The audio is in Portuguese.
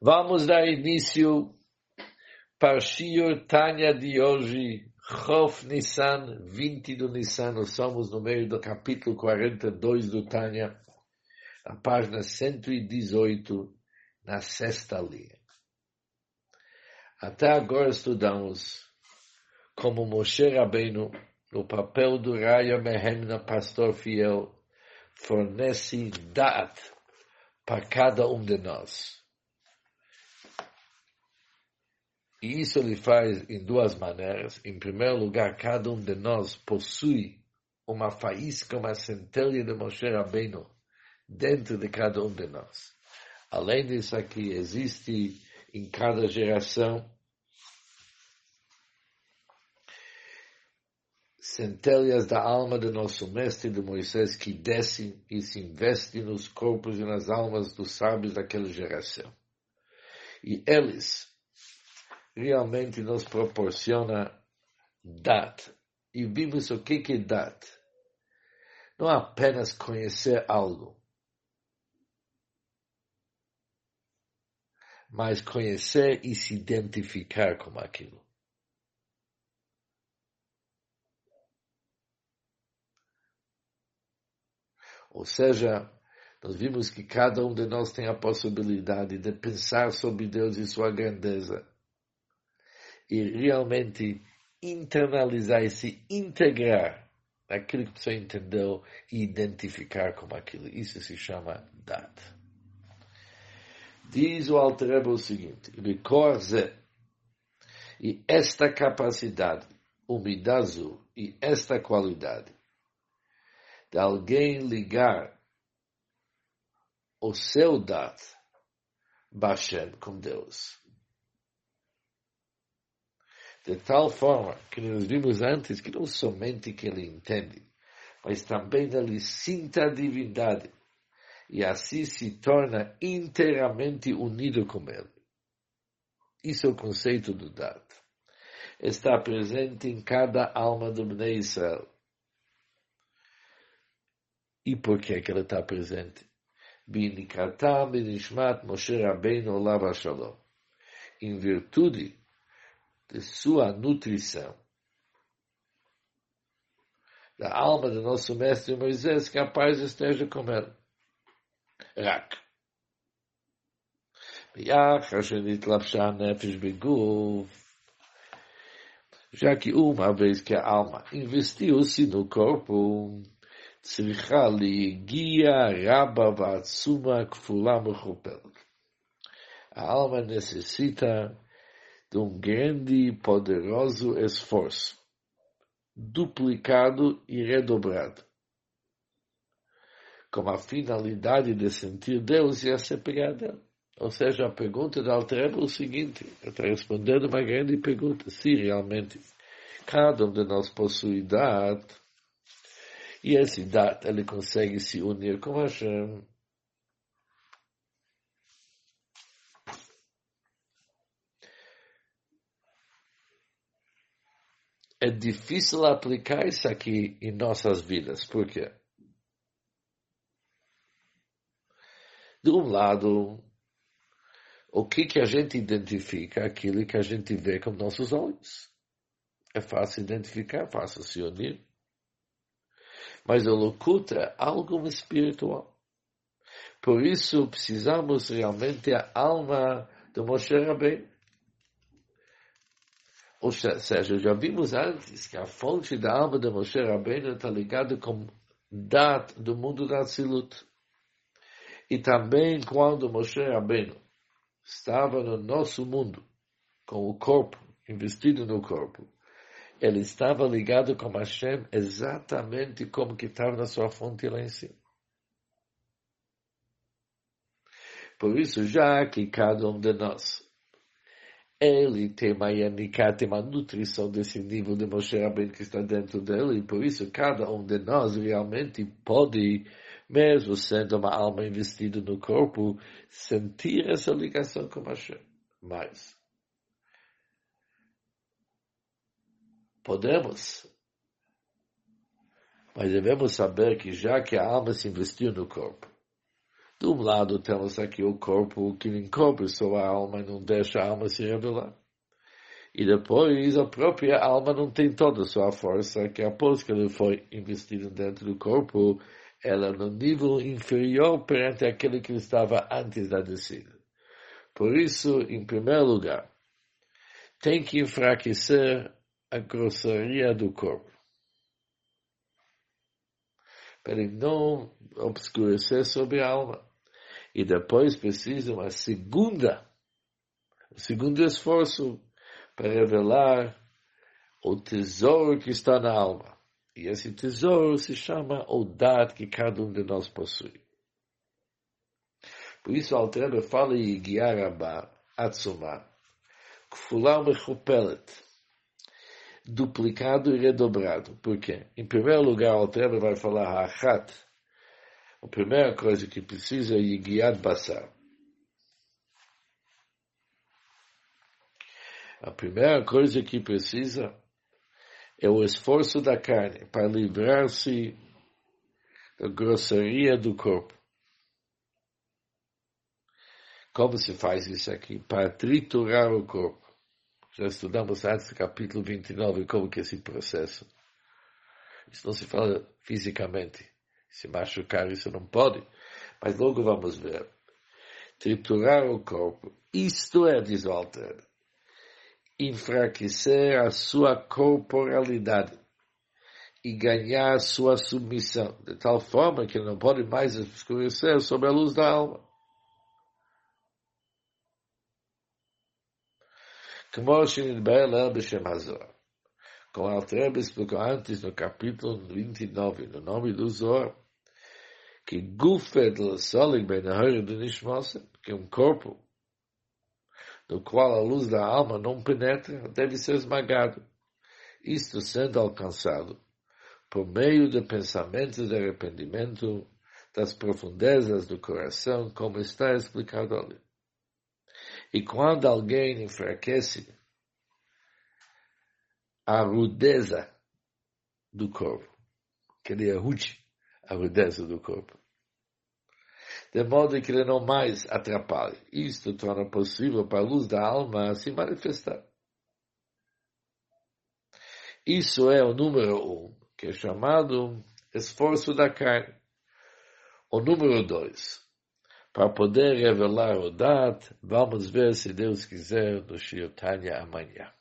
Vamos dar início para Shiur Tanya de hoje, Chof Nissan, 20 do Nissan. Nós somos no meio do capítulo 42 do Tanya, a página 118, na sexta linha. Até agora estudamos como Moshe Rabbeinu, no papel do Raya Mehemna, pastor fiel, fornece dat para cada um de nós. E isso ele faz em duas maneiras. Em primeiro lugar, cada um de nós possui uma faísca, uma centelha de Moshe Rabbeinu dentro de cada um de nós. Além disso aqui, existe em cada geração centelhas da alma do nosso mestre de Moisés que descem e se investem nos corpos e nas almas dos sábios daquela geração. E eles realmente nos proporciona dat. E vimos o que é dat. Não apenas conhecer algo, mas conhecer e se identificar com aquilo. Ou seja, nós vimos que cada um de nós tem a possibilidade de pensar sobre Deus e sua grandeza e realmente internalizar e se integrar naquilo que você entendeu e identificar como aquilo. Isso se chama dat. Diz o Alter o seguinte, e esta capacidade, umidazu, e esta qualidade de alguém ligar o seu dat Bashem com Deus de tal forma que nós vimos antes que não somente que ele entende, mas também ele sinta a divindade e assim se torna inteiramente unido com ele. Isso é o conceito do Dat. Está presente em cada alma do Bnei Israel. E por que, que ele está presente? Binikatam binishmat Moshe Rabbeinu Olav Shalom. Em virtude de sua nutrição. Da alma do nosso mestre Moisés, que a paz esteja com ele. Rak. Já que uma vez que a alma investiu-se no corpo, צריכה להגיע רבה ועצומה כפולה מכופלת. A alma necessita de um grande e poderoso esforço, duplicado e redobrado, com a finalidade de sentir Deus e a se pegar dele. Ou seja, a pergunta da Alter é o seguinte, está respondendo uma grande pergunta, se realmente cada um de nós possui dado, e esse dado ele consegue se unir com Hashem, é difícil aplicar isso aqui em nossas vidas. Por quê? De um lado, o que, que a gente identifica, aquilo que a gente vê com nossos olhos. É fácil identificar, fácil se unir. Mas o Locuta é algo espiritual. Por isso precisamos realmente a alma do Moshe Rabbeinu. Ou seja, já vimos antes que a fonte da alma de Moshe Rabbeinu está ligada com dat do mundo da Tzilut. E também quando Moshe Rabbeinu estava no nosso mundo, com o corpo, investido no corpo, ele estava ligado com Hashem exatamente como que estava na sua fonte lá em cima. Por isso, já que cada um de nós ele tem uma yanika, tem uma nutrição desse nível de Moshe Rabbeinu que está dentro dele, e por isso cada um de nós realmente pode, mesmo sendo uma alma investida no corpo, sentir essa ligação com Hashem. Mas, podemos, mas devemos saber que já que a alma se investiu no corpo, De um lado temos aqui o corpo que encobre sua alma e não deixa a alma se revelar. E depois a própria alma não tem toda a sua força, que após que ele foi investido dentro do corpo, ela no nível inferior perante aquele que estava antes da descida. Por isso, em primeiro lugar, tem que enfraquecer a grosseria do corpo. Para não obscurecer sobre a alma. E depois precisa uma segunda, um segundo esforço para revelar o tesouro que está na alma. E esse tesouro se chama o dado que cada um de nós possui. Por isso, Altrebe fala em guiar a Atzumah, Kfulah Mechupelet, duplicado e redobrado. Por quê? Em primeiro lugar, Altrebe vai falar Hachat, a primeira coisa que precisa é guiar Basar. A primeira coisa que precisa é o esforço da carne para livrar-se da grosseria do corpo. Como se faz isso aqui? Para triturar o corpo. Já estudamos antes do capítulo 29 como que é esse processo. Isso não se fala fisicamente. Se machucar, isso não pode. Mas logo vamos ver. Triturar o corpo. Isto é, diz Walter, enfraquecer a sua corporalidade e ganhar sua submissão, de tal forma que não pode mais escurecer sobre a luz da alma. Como Como Altrebe explicou antes no capítulo 29, no nome do Zohar, que Gufed Solig Ben do Nishmosen, que um corpo no qual a luz da alma não penetra, deve ser esmagado. Isto sendo alcançado por meio de pensamentos de arrependimento das profundezas do coração, como está explicado ali. E quando alguém enfraquece a rudeza do corpo, que ele rude a rudeza do corpo, de modo que ele não mais atrapalhe. Isto torna possível para a luz da alma se manifestar. Isso é o número um, que é chamado esforço da carne. O número dois, para poder revelar o Dat, vamos ver se Deus quiser no Shiotanya amanhã.